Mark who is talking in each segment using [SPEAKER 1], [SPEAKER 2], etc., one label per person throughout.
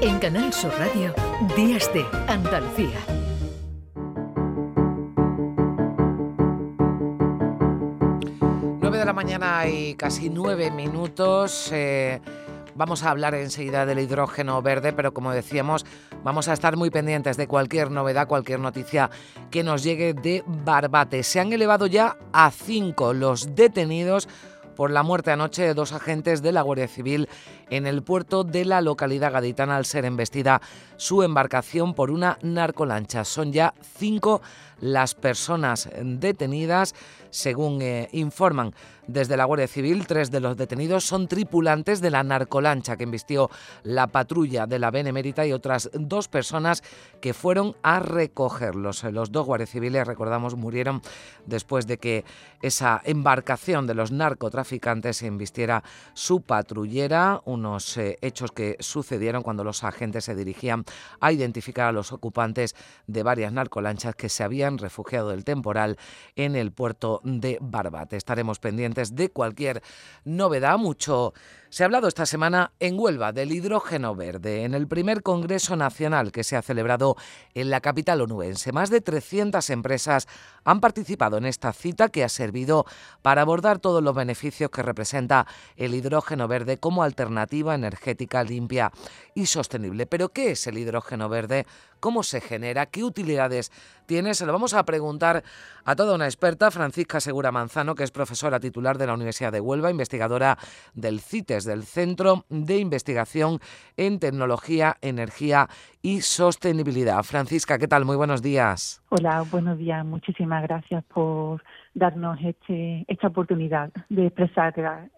[SPEAKER 1] En Canal Sur Radio, Días de Andalucía.
[SPEAKER 2] De la mañana y casi nueve minutos. Eh, vamos a hablar enseguida del hidrógeno verde, pero como decíamos, vamos a estar muy pendientes de cualquier novedad, cualquier noticia que nos llegue de Barbate. Se han elevado ya a cinco los detenidos por la muerte anoche de dos agentes de la Guardia Civil en el puerto de la localidad gaditana al ser embestida su embarcación por una narcolancha. Son ya cinco las personas detenidas, según eh, informan desde la Guardia Civil. Tres de los detenidos son tripulantes de la narcolancha que embistió la patrulla de la Benemérita y otras dos personas que fueron a recogerlos. Los dos guardias civiles, recordamos, murieron después de que esa embarcación de los narcotraficantes embistiera su patrullera, unos eh, hechos que sucedieron cuando los agentes se dirigían a identificar a los ocupantes de varias narcolanchas que se habían refugiado del temporal en el puerto de Barbate. Estaremos pendientes de cualquier novedad, mucho se ha hablado esta semana en Huelva del hidrógeno verde, en el primer Congreso Nacional que se ha celebrado en la capital onubense. Más de 300 empresas han participado en esta cita que ha servido para abordar todos los beneficios que representa el hidrógeno verde como alternativa energética limpia y sostenible. Pero ¿qué es el hidrógeno verde? ¿Cómo se genera? ¿Qué utilidades tiene? Se lo vamos a preguntar a toda una experta, Francisca Segura Manzano, que es profesora titular de la Universidad de Huelva, investigadora del CITES, del Centro de Investigación en Tecnología, Energía y Sostenibilidad. Francisca, ¿qué tal? Muy buenos días.
[SPEAKER 3] Hola, buenos días. Muchísimas gracias por darnos este, esta oportunidad de expresar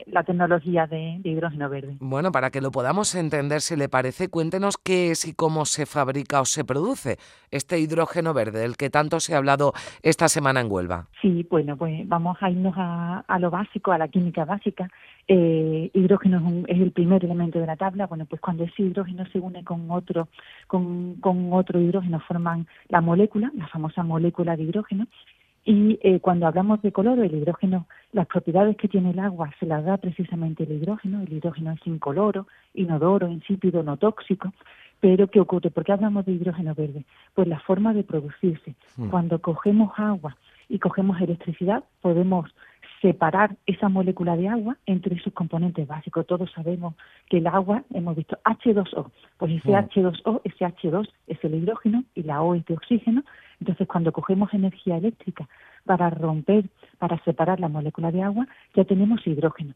[SPEAKER 3] la, tecnología de, hidrógeno verde.
[SPEAKER 2] Bueno, para que lo podamos entender, si le parece, cuéntenos qué es y cómo se fabrica o se produce este hidrógeno verde, del que tanto se ha hablado esta semana en Huelva.
[SPEAKER 3] Sí, bueno, pues vamos a irnos a, lo básico, a la química básica. Eh, hidrógeno es, el primer elemento de la tabla. Bueno, pues cuando ese hidrógeno se une con otro, con, con otro hidrógeno forman la molécula, la famosa molécula de hidrógeno, y eh, cuando hablamos de color, el hidrógeno, las propiedades que tiene el agua se las da precisamente el hidrógeno. El hidrógeno es incoloro, inodoro, insípido, no tóxico. Pero ¿qué ocurre? ¿Por qué hablamos de hidrógeno verde? Pues la forma de producirse. Hmm. Cuando cogemos agua y cogemos electricidad, podemos separar esa molécula de agua entre sus componentes básicos. Todos sabemos que el agua, hemos visto H2O, pues ese H2O, ese H2 es el hidrógeno y la O es de oxígeno. Entonces, cuando cogemos energía eléctrica para romper, para separar la molécula de agua, ya tenemos hidrógeno.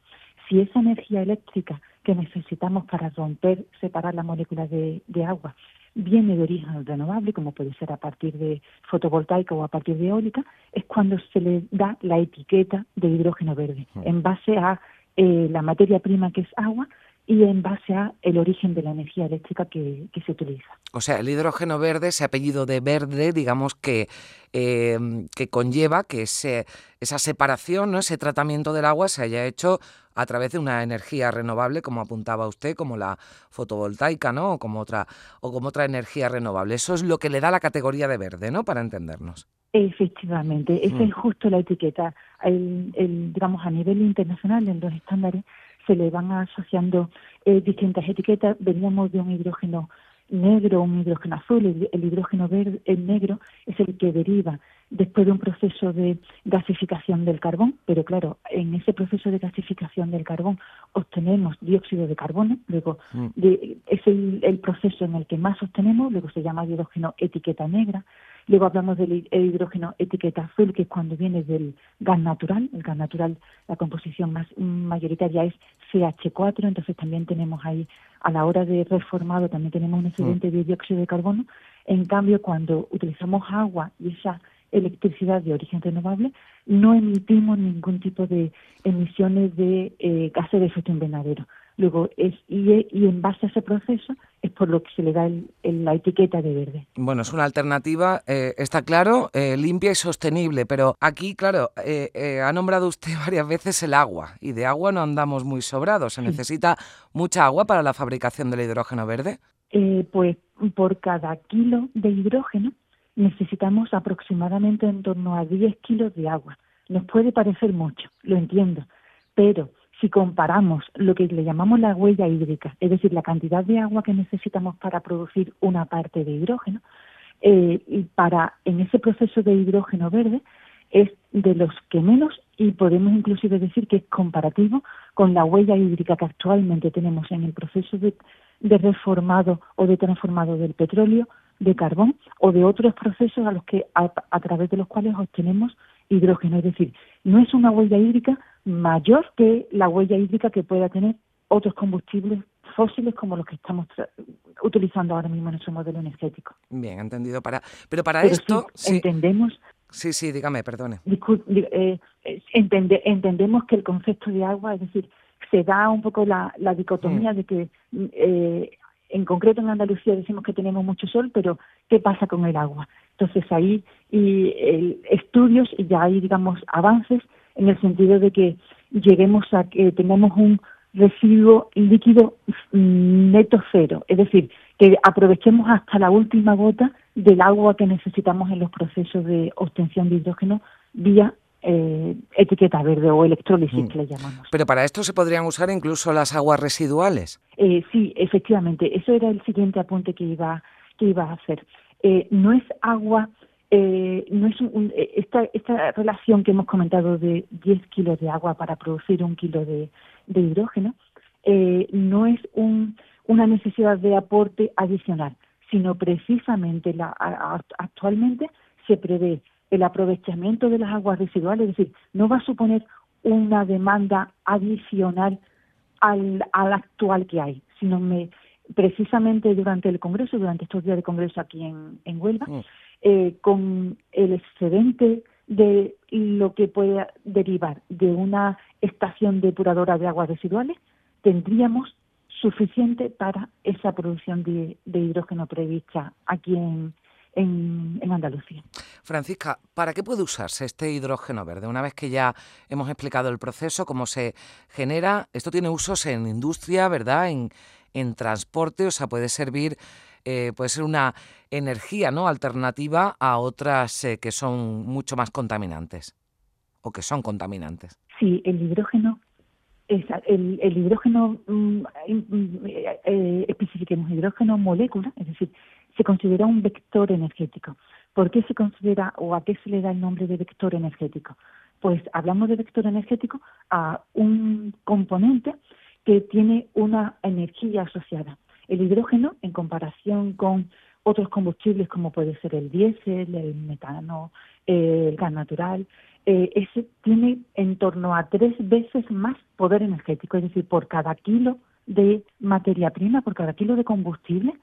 [SPEAKER 3] Si esa energía eléctrica que necesitamos para romper, separar la molécula de, de agua, viene de origen renovable, como puede ser a partir de fotovoltaica o a partir de eólica, es cuando se le da la etiqueta de hidrógeno verde, mm. en base a eh, la materia prima que es agua y en base a el origen de la energía eléctrica que, se utiliza.
[SPEAKER 2] O sea, el hidrógeno verde, ese apellido de verde, digamos que, eh, que conlleva que ese, esa separación, ¿no? ese tratamiento del agua se haya hecho a través de una energía renovable, como apuntaba usted, como la fotovoltaica, ¿no? O como otra, o como otra energía renovable. Eso es lo que le da la categoría de verde, ¿no? Para entendernos.
[SPEAKER 3] Efectivamente, esa es mm. justo la etiqueta. El, digamos, a nivel internacional, en los estándares, se le van asociando eh, distintas etiquetas. Veníamos de un hidrógeno negro, un hidrógeno azul, el, hidrógeno verde, el negro es el que deriva después de un proceso de gasificación del carbón, pero claro, en ese proceso de gasificación del carbón obtenemos dióxido de carbono, luego mm. es el, proceso en el que más obtenemos, luego se llama hidrógeno etiqueta negra, luego hablamos del hidrógeno etiqueta azul, que es cuando viene del gas natural, el gas natural, la composición más mayoritaria es CH4, entonces también tenemos ahí, a la hora de reformado, también tenemos un excedente de dióxido de carbono, en cambio, cuando utilizamos agua y esa electricidad de origen renovable, no emitimos ningún tipo de emisiones de eh, gases de efecto invernadero. Luego, es, y, en base a ese proceso es por lo que se le da la etiqueta de verde.
[SPEAKER 2] Bueno, es una alternativa, eh, está claro, eh, limpia y sostenible, pero aquí, claro, ha nombrado usted varias veces el agua y de agua no andamos muy sobrados. ¿Se necesita mucha agua para la fabricación del hidrógeno verde?
[SPEAKER 3] pues por cada kilo de hidrógeno necesitamos aproximadamente en torno a 10 kilos de agua. Nos puede parecer mucho, lo entiendo, pero si comparamos lo que le llamamos la huella hídrica, es decir, la cantidad de agua que necesitamos para producir una parte de hidrógeno, eh, y para en ese proceso de hidrógeno verde es de los que menos y podemos inclusive decir que es comparativo con la huella hídrica que actualmente tenemos en el proceso de, reformado o de transformado del petróleo, de carbón o de otros procesos a los que a través de los cuales obtenemos hidrógeno. Es decir, no es una huella hídrica mayor que la huella hídrica que pueda tener otros combustibles fósiles como los que estamos utilizando ahora mismo en nuestro modelo energético.
[SPEAKER 2] Bien, entendido. Para, pero para esto...
[SPEAKER 3] Sí, entendemos...
[SPEAKER 2] Sí, sí, dígame, perdone.
[SPEAKER 3] Eh, eh, entendemos que el concepto de agua, es decir, se da un poco la, dicotomía mm. de que eh, en concreto en Andalucía decimos que tenemos mucho sol, pero ¿qué pasa con el agua? Entonces ahí y estudios y ya hay, digamos, avances en el sentido de que lleguemos a que tengamos un residuo líquido mm, neto cero, es decir, que aprovechemos hasta la última gota del agua que necesitamos en los procesos de obtención de hidrógeno vía eh, etiqueta verde o electrólisis mm. que le llamamos.
[SPEAKER 2] Pero para esto se podrían usar incluso las aguas residuales.
[SPEAKER 3] Eh, sí, efectivamente, eso era el siguiente apunte que iba que iba a hacer. Eh, no es agua eh, no es eh, esta, esta relación que hemos comentado de 10 kilos de agua para producir un kilo de, hidrógeno eh, no es un, una necesidad de aporte adicional, sino precisamente la, actualmente se prevé el aprovechamiento de las aguas residuales, es decir, no va a suponer una demanda adicional al, al actual que hay, sino me, precisamente durante el Congreso, durante estos días de Congreso aquí en, en Huelva, mm. Eh, con el excedente de lo que puede derivar de una estación depuradora de aguas residuales, tendríamos suficiente para esa producción de, hidrógeno prevista aquí en, en, Andalucía.
[SPEAKER 2] Francisca, ¿para qué puede usarse este hidrógeno verde? Una vez que ya hemos explicado el proceso, cómo se genera, esto tiene usos en industria, ¿verdad? En, en transporte, o sea, puede servir eh, puede ser una energía ¿no? alternativa a otras eh, que son mucho más contaminantes o que son contaminantes.
[SPEAKER 3] Sí, el hidrógeno, es, el, hidrógeno, mm, mm, eh, especifiquemos hidrógeno molécula, es decir, se considera un vector energético. ¿Por qué se considera o a qué se le da el nombre de vector energético? Pues hablamos de vector energético a un componente que tiene una energía asociada. El hidrógeno, en comparación con otros combustibles como puede ser el diésel, el metano, eh, el gas natural, eh, ese tiene en torno a tres veces más poder energético, es decir, por cada kilo de materia prima, por cada kilo de combustible,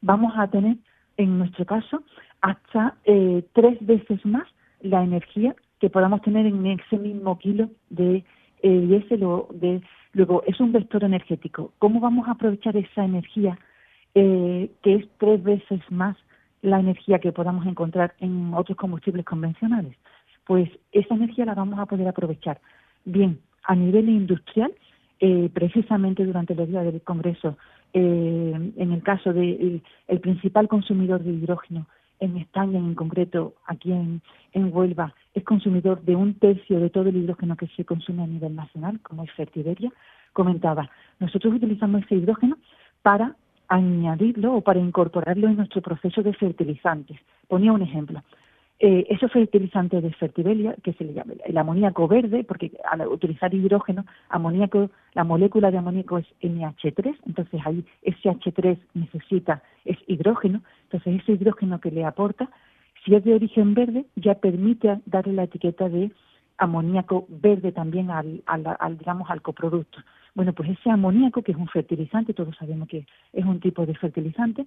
[SPEAKER 3] vamos a tener, en nuestro caso, hasta eh, tres veces más la energía que podamos tener en ese mismo kilo de diésel o de Luego, es un vector energético. ¿Cómo vamos a aprovechar esa energía eh, que es tres veces más la energía que podamos encontrar en otros combustibles convencionales? Pues esa energía la vamos a poder aprovechar bien a nivel industrial, eh, precisamente durante los días del Congreso, eh, en el caso del el principal consumidor de hidrógeno en España, en concreto aquí en, Huelva, es consumidor de un tercio de todo el hidrógeno que se consume a nivel nacional, como es Fertiberia, comentaba, nosotros utilizamos ese hidrógeno para añadirlo o para incorporarlo en nuestro proceso de fertilizantes. Ponía un ejemplo. Eh, esos fertilizantes de fertibelia, que se le llama el amoníaco verde, porque al utilizar hidrógeno, amoníaco, la molécula de amoníaco es NH3, entonces ahí ese H3 necesita, es hidrógeno, entonces ese hidrógeno que le aporta, si es de origen verde, ya permite darle la etiqueta de amoníaco verde también al, al, digamos, al coproducto. Bueno, pues ese amoníaco, que es un fertilizante, todos sabemos que es un tipo de fertilizante,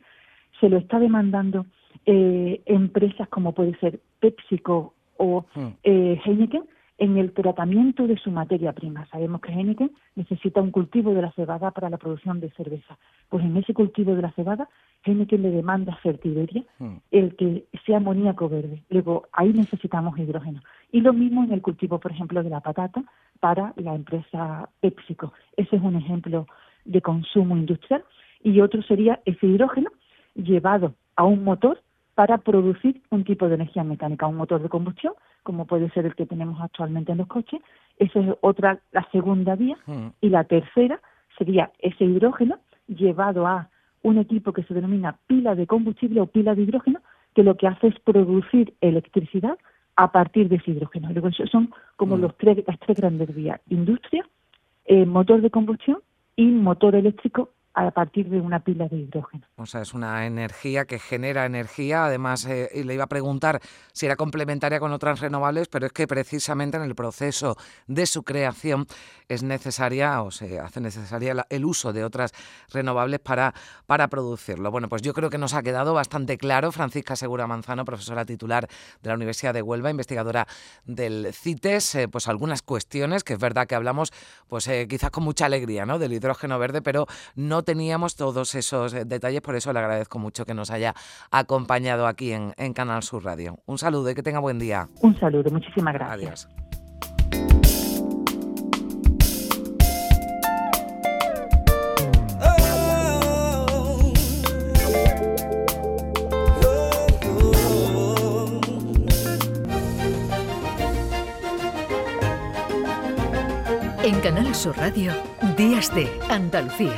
[SPEAKER 3] se lo está demandando eh, empresas como puede ser PepsiCo o hmm. eh, Heineken en el tratamiento de su materia prima. Sabemos que Heineken necesita un cultivo de la cebada para la producción de cerveza. Pues en ese cultivo de la cebada, Heineken le demanda fertiberia, hmm. el que sea amoníaco verde. Luego, ahí necesitamos hidrógeno. Y lo mismo en el cultivo, por ejemplo, de la patata para la empresa PepsiCo. Ese es un ejemplo de consumo industrial. Y otro sería ese hidrógeno llevado a un motor para producir un tipo de energía mecánica, un motor de combustión, como puede ser el que tenemos actualmente en los coches, Esa es otra, la segunda vía.
[SPEAKER 2] Mm.
[SPEAKER 3] Y la tercera sería ese hidrógeno llevado a un equipo que se denomina pila de combustible o pila de hidrógeno, que lo que hace es producir electricidad a partir de ese hidrógeno. Luego, son como
[SPEAKER 2] Mm.
[SPEAKER 3] los tres, las tres grandes vías. Industria, eh, motor de combustión y motor eléctrico a partir de una pila de hidrógeno.
[SPEAKER 2] O sea, es una energía que genera energía. Además, eh, le iba a preguntar si era complementaria con otras renovables, pero es que precisamente en el proceso de su creación es necesaria o se hace necesaria el uso de otras renovables para, para producirlo. Bueno, pues yo creo que nos ha quedado bastante claro. Francisca Segura Manzano, profesora titular de la Universidad de Huelva, investigadora del CITES, eh, pues algunas cuestiones que es verdad que hablamos, pues eh, quizás con mucha alegría, ¿no? Del hidrógeno verde, pero no teníamos todos esos eh, detalles, por eso le agradezco mucho que nos haya acompañado aquí en, en Canal Sur Radio. Un saludo y que tenga buen día.
[SPEAKER 3] Un saludo, muchísimas gracias.
[SPEAKER 2] Adiós.
[SPEAKER 1] En Canal Sur Radio, Días de Andalucía,